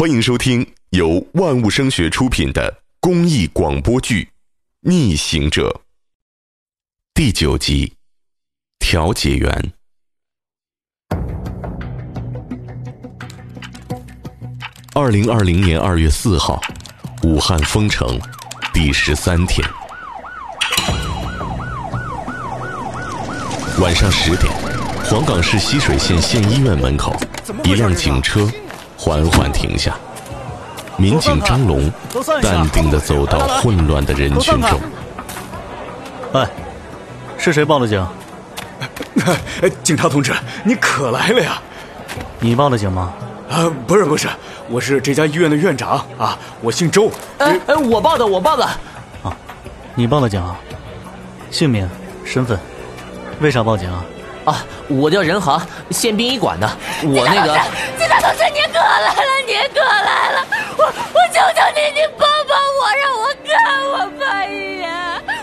欢迎收听由万物声学出品的公益广播剧《逆行者》第九集《调解员》。二零二零年二月四号，武汉封城第十三天，晚上十点，黄冈市浠水县县医院门口，一辆警车。缓缓停下，民警张龙淡定地走到混乱的人群中。哎，是谁报的警？警察同志，你可来了呀！你报的警吗？啊，不是不是，我是这家医院的院长啊，我姓周。哎哎，我报的，我报的。啊，你报的警啊？姓名、身份，为啥报警啊？啊，我叫任航，县殡仪馆的。我那个，警察同志，您可来了，您可来了！我我求求你，你帮帮我，让我看我爸一眼。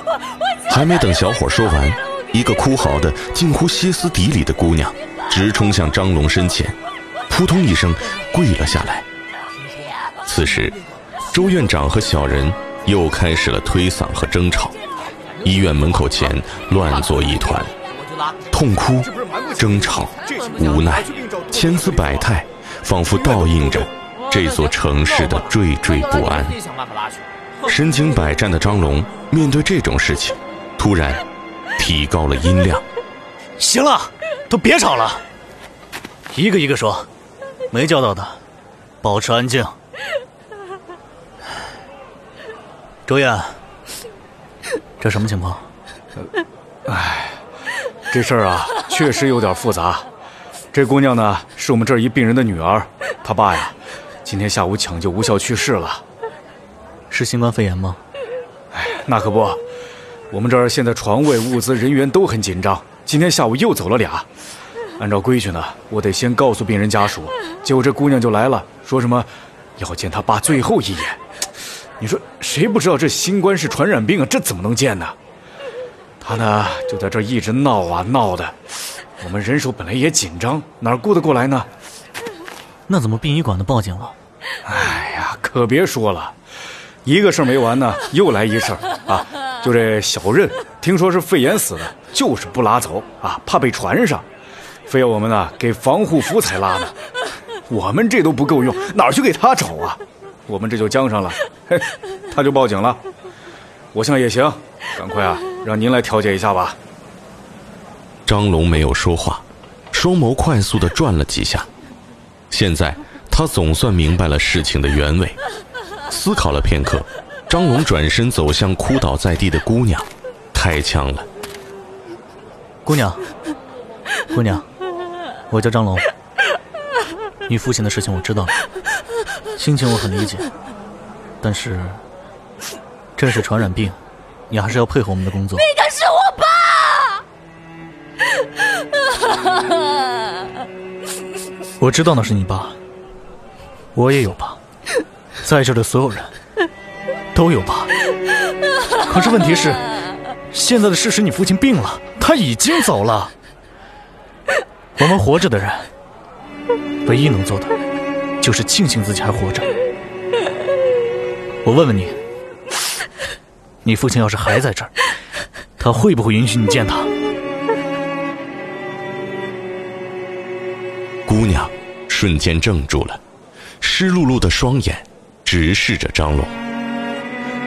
我我还没等小伙说完，一个哭嚎的近乎歇斯底里的姑娘直冲向张龙身前，扑通一声跪了下来。此时，周院长和小人又开始了推搡和争吵，医院门口前乱作一团。痛哭、争吵、无奈，千姿百态，仿佛倒映着这座城市的惴惴不安。身经百战的张龙面对这种事情，突然提高了音量：“行了，都别吵了，一个一个说，没叫到的，保持安静。”周燕，这什么情况？唉。这事儿啊，确实有点复杂。这姑娘呢，是我们这儿一病人的女儿，她爸呀，今天下午抢救无效去世了。是新冠肺炎吗？哎，那可不，我们这儿现在床位、物资、人员都很紧张。今天下午又走了俩。按照规矩呢，我得先告诉病人家属。结果这姑娘就来了，说什么要见她爸最后一眼。你说谁不知道这新冠是传染病啊？这怎么能见呢？他呢，就在这一直闹啊闹的，我们人手本来也紧张，哪顾得过来呢？那怎么殡仪馆的报警了？哎呀，可别说了，一个事儿没完呢，又来一事儿啊！就这小任，听说是肺炎死的，就是不拉走啊，怕被传上，非要我们呢给防护服才拉呢。我们这都不够用，哪去给他找啊？我们这就僵上了，嘿，他就报警了。我想也行，赶快啊！让您来调解一下吧。张龙没有说话，双眸快速的转了几下。现在他总算明白了事情的原委。思考了片刻，张龙转身走向哭倒在地的姑娘，开枪了。姑娘，姑娘，我叫张龙。你父亲的事情我知道了，心情我很理解，但是这是传染病。你还是要配合我们的工作。那个是我爸。我知道那是你爸，我也有爸，在这的所有人都有爸。可是问题是，现在的事实，你父亲病了，他已经走了。我们活着的人，唯一能做的，就是庆幸自己还活着。我问问你。你父亲要是还在这儿，他会不会允许你见他？姑娘瞬间怔住了，湿漉漉的双眼直视着张龙。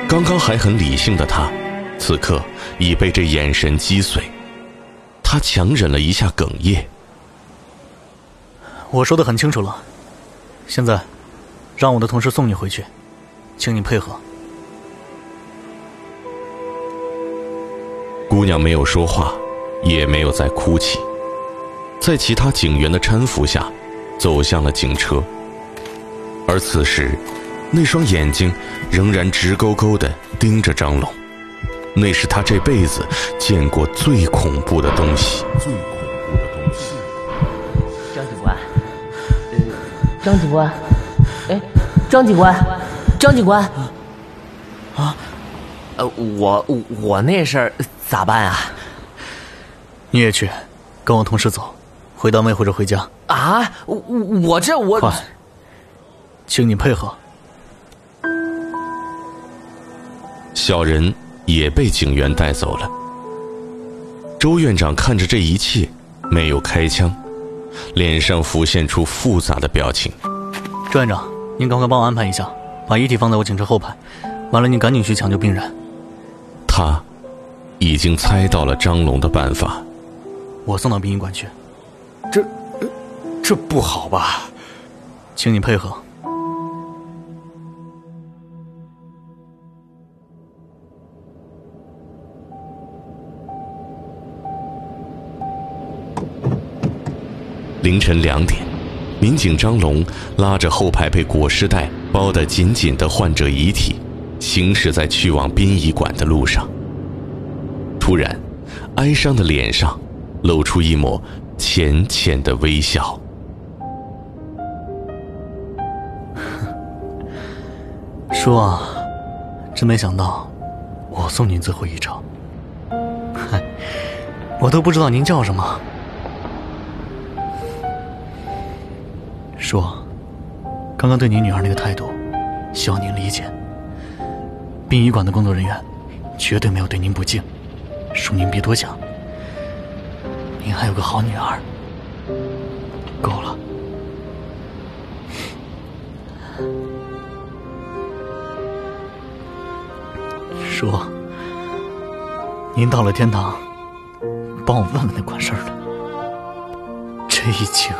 刚刚还很理性的他，此刻已被这眼神击碎。他强忍了一下哽咽。我说的很清楚了，现在让我的同事送你回去，请你配合。姑娘没有说话，也没有再哭泣，在其他警员的搀扶下，走向了警车。而此时，那双眼睛仍然直勾勾地盯着张龙，那是他这辈子见过最恐怖的东西。最恐怖的东西。张警官，张警官，哎，张警官，张警官，啊，呃，我我那事儿。咋办啊？你也去，跟我同事走，回单位或者回家。啊，我我这我快，请你配合。小人也被警员带走了。周院长看着这一切，没有开枪，脸上浮现出复杂的表情。周院长，您赶快帮我安排一下，把遗体放在我警车后排。完了，您赶紧去抢救病人。他已经猜到了张龙的办法。我送到殡仪馆去。这，这不好吧？请你配合。凌晨两点，民警张龙拉着后排被裹尸袋包得紧紧的患者遗体，行驶在去往殡仪馆的路上。突然，哀伤的脸上露出一抹浅浅的微笑。叔啊，真没想到，我送您最后一程。嗨，我都不知道您叫什么。说，刚刚对您女儿那个态度，希望您理解。殡仪馆的工作人员绝对没有对您不敬，叔您别多想。您还有个好女儿，够了。叔，您到了天堂，帮我问问那管事儿的，这一情。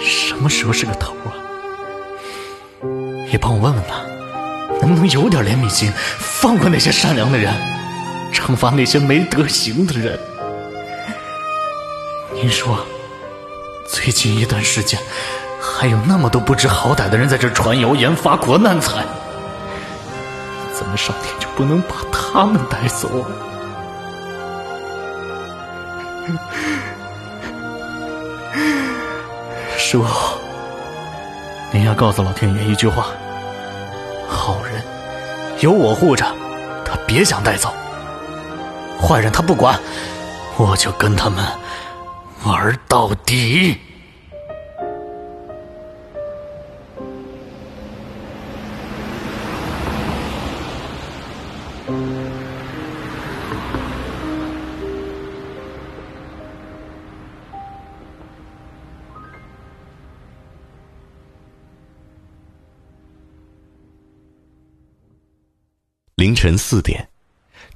什么时候是个头啊？也帮我问问他，能不能有点怜悯心，放过那些善良的人，惩罚那些没德行的人？您说，最近一段时间，还有那么多不知好歹的人在这传谣言、发国难财，怎么上天就不能把他们带走？叔，您要告诉老天爷一句话：好人有我护着，他别想带走；坏人他不管，我就跟他们玩到底。凌晨四点，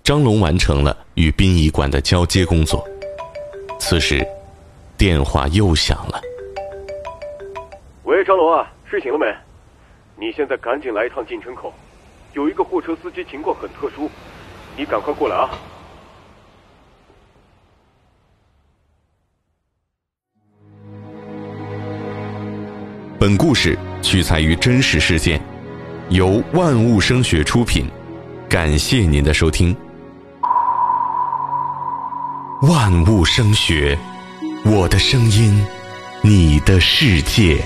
张龙完成了与殡仪馆的交接工作。此时，电话又响了。喂，张龙啊，睡醒了没？你现在赶紧来一趟进城口，有一个货车司机情况很特殊，你赶快过来啊！本故事取材于真实事件，由万物声学出品。感谢您的收听，万物声学，我的声音，你的世界。